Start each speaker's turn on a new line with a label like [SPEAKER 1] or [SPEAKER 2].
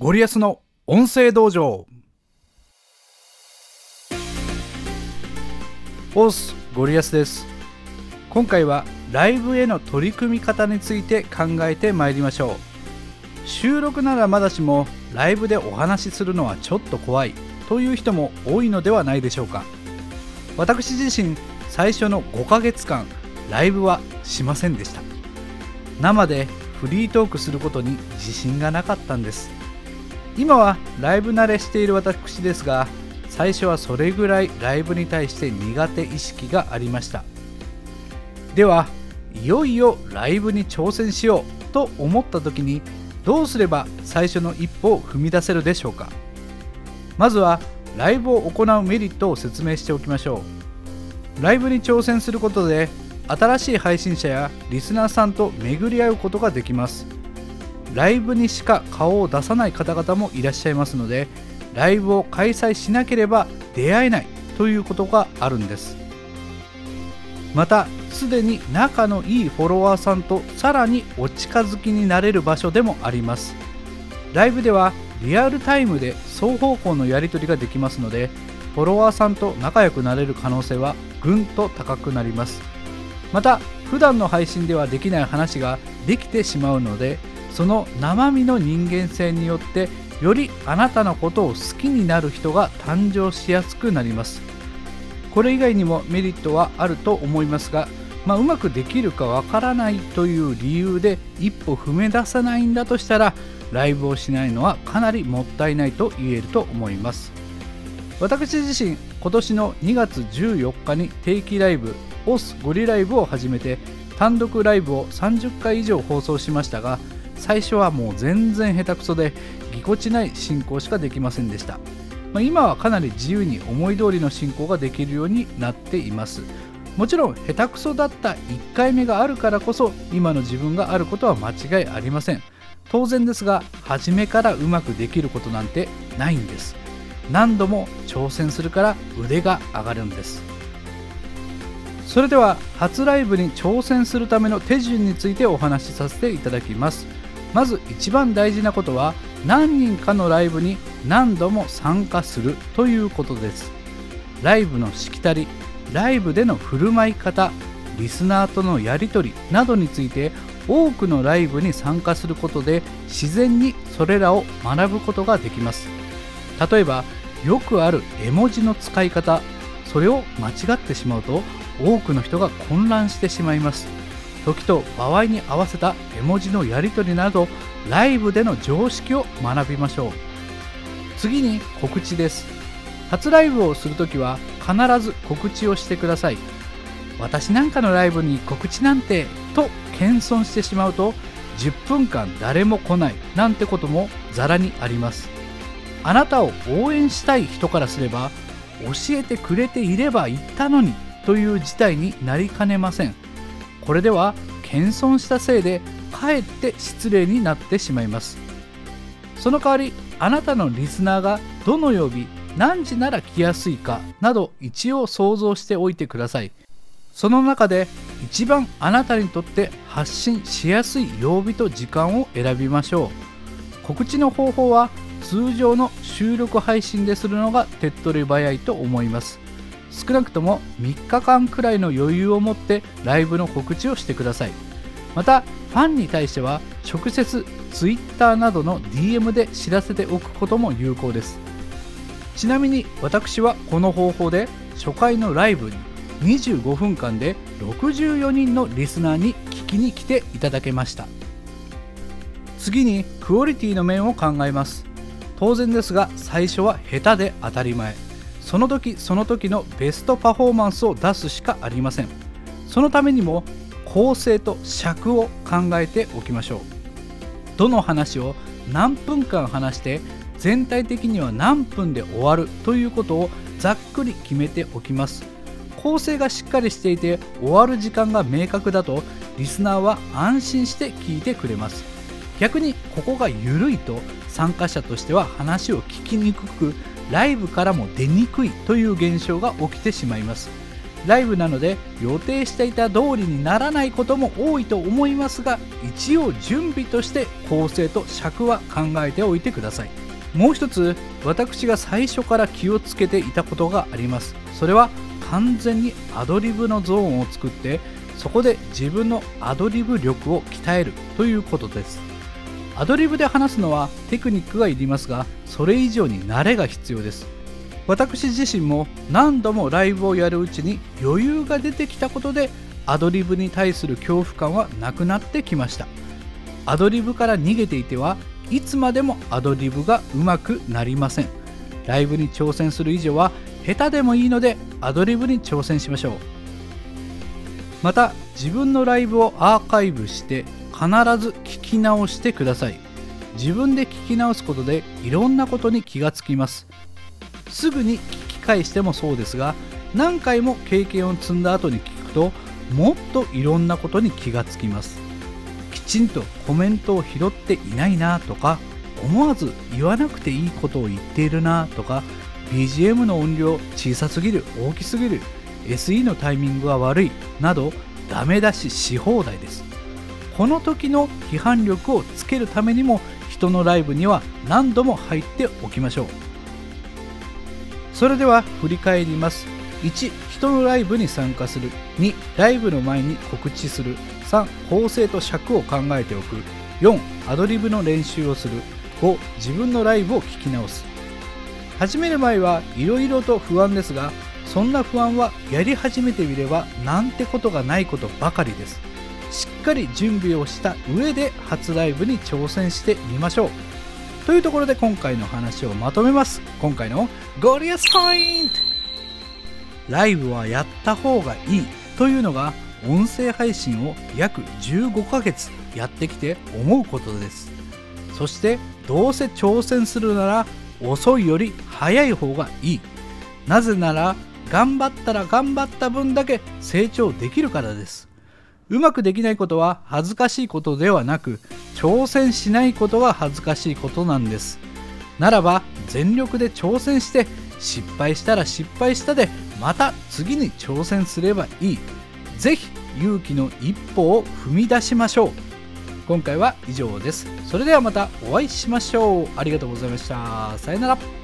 [SPEAKER 1] ゴリアスの音声道場。オース、ゴリアスです。今回はライブへの取り組み方について考えてまいりましょう。収録ならまだしもライブでお話しするのはちょっと怖い。という人も多いのではないでしょうか。私自身最初の5ヶ月間ライブはしませんでした。生でフリートークすることに自信がなかったんです。今はライブ慣れしている私ですが最初はそれぐらいライブに対して苦手意識がありました。ではいよいよライブに挑戦しようと思った時にどうすれば最初の一歩を踏み出せるでしょうか。まずはライブを行うメリットを説明しておきましょう。ライブに挑戦することで新しい配信者やリスナーさんと巡り合うことができます。ライブにしか顔を出さない方々もいらっしゃいますのでライブを開催しなければ出会えないということがあるんです。またすでに仲のいいフォロワーさんとさらにお近づきになれる場所でもあります。ライブではリアルタイムで双方向のやり取りができますのでフォロワーさんと仲良くなれる可能性はぐんと高くなります。また普段の配信ではできない話ができてしまうのでその生身の人間性によってよりあなたのことを好きになる人が誕生しやすくなります。これ以外にもメリットはあると思いますが、まあ、うまくできるかわからないという理由で一歩踏み出さないんだとしたらライブをしないのはかなりもったいないと言えると思います。私自身今年の2月14日に定期ライブオスゴリライブを始めて単独ライブを30回以上放送しましたが最初はもう全然下手くそでぎこちない進行しかできませんでした、まあ、今はかなり自由に思い通りの進行ができるようになっています。もちろん下手くそだった1回目があるからこそ今の自分があることは間違いありません。当然ですが初めからうまくできることなんてないんです。何度も挑戦するから腕が上がるんです。それでは初ライブに挑戦するための手順についてお話しさせていただきます。まず一番大事なことは何人かのライブに何度も参加するということです。ライブのしきたりライブでの振る舞い方リスナーとのやり取りなどについて多くのライブに参加することで自然にそれらを学ぶことができます。例えばよくある絵文字の使い方それを間違ってしまうと多くの人が混乱してしまいます。時と場合に合わせた絵文字のやり取りなどライブでの常識を学びましょう。次に告知です。初ライブをするときは必ず告知をしてください。私なんかのライブに告知なんてと謙遜してしまうと10分間誰も来ないなんてこともざらにあります。あなたを応援したい人からすれば教えてくれていれば言ったのにという事態になりかねません。これでは謙遜したせいでかえって失礼になってしまいます。その代わりあなたのリスナーがどの曜日何時なら来やすいかなど一応想像しておいてください。その中で一番あなたにとって発信しやすい曜日と時間を選びましょう。告知の方法は通常の収録配信でするのが手っ取り早いと思います。少なくとも3日間くらいの余裕を持ってライブの告知をしてください。またファンに対しては直接 Twitter などの DM で知らせておくことも有効です。ちなみに私はこの方法で初回のライブに25分間で64人のリスナーに聞きに来ていただけました。次にクオリティの面を考えます。当然ですが最初は下手で当たり前。その時その時のベストパフォーマンスを出すしかありません。そのためにも構成と尺を考えておきましょう。どの話を何分間話して全体的には何分で終わるということをざっくり決めておきます。構成がしっかりしていて終わる時間が明確だとリスナーは安心して聞いてくれます。逆にここが緩いと参加者としては話を聞きにくくライブからも出にくいという現象が起きてしまいます。ライブなので予定していた通りにならないことも多いと思いますが一応準備として構成と尺は考えておいてください。もう一つ私が最初から気をつけていたことがあります。それは完全にアドリブのゾーンを作ってそこで自分のアドリブ力を鍛えるということです。アドリブで話すのはテクニックがいりますがそれ以上に慣れが必要です。私自身も何度もライブをやるうちに余裕が出てきたことでアドリブに対する恐怖感はなくなってきました。アドリブから逃げていてはいつまでもアドリブがうまくなりません。ライブに挑戦する以上は下手でもいいのでアドリブに挑戦しましょう。また自分のライブをアーカイブして必ず聞き直してください。自分で聞き直すことでいろんなことに気がつきます。すぐに聞き返してもそうですが何回も経験を積んだ後に聞くともっといろんなことに気がつきます。きちんとコメントを拾っていないなとか思わず言わなくていいことを言っているなとか BGM の音量小さすぎる大きすぎる SE のタイミングが悪いなどダメ出しし放題です。この時の批判力をつけるためにも人のライブには何度も入っておきましょう。それでは振り返ります。1人のライブに参加する。2ライブの前に告知する。3構成と尺を考えておく。4アドリブの練習をする。5自分のライブを聞き直す。始める前はいろいろと不安ですがそんな不安はやり始めてみればなんてことがないことばかりです。しっかり準備をした上で初ライブに挑戦してみましょう。というところで今回の話をまとめます。今回のゴリアスポイントライブはやった方がいいというのが音声配信を約15ヶ月やってきて思うことです。そしてどうせ挑戦するなら遅いより早い方がいい。なぜなら頑張ったら頑張った分だけ成長できるからです。うまくできないことは恥ずかしいことではなく挑戦しないことが恥ずかしいことなんです。ならば全力で挑戦して失敗したら失敗したでまた次に挑戦すればいい。ぜひ勇気の一歩を踏み出しましょう。今回は以上です。それではまたお会いしましょう。ありがとうございました。さよなら。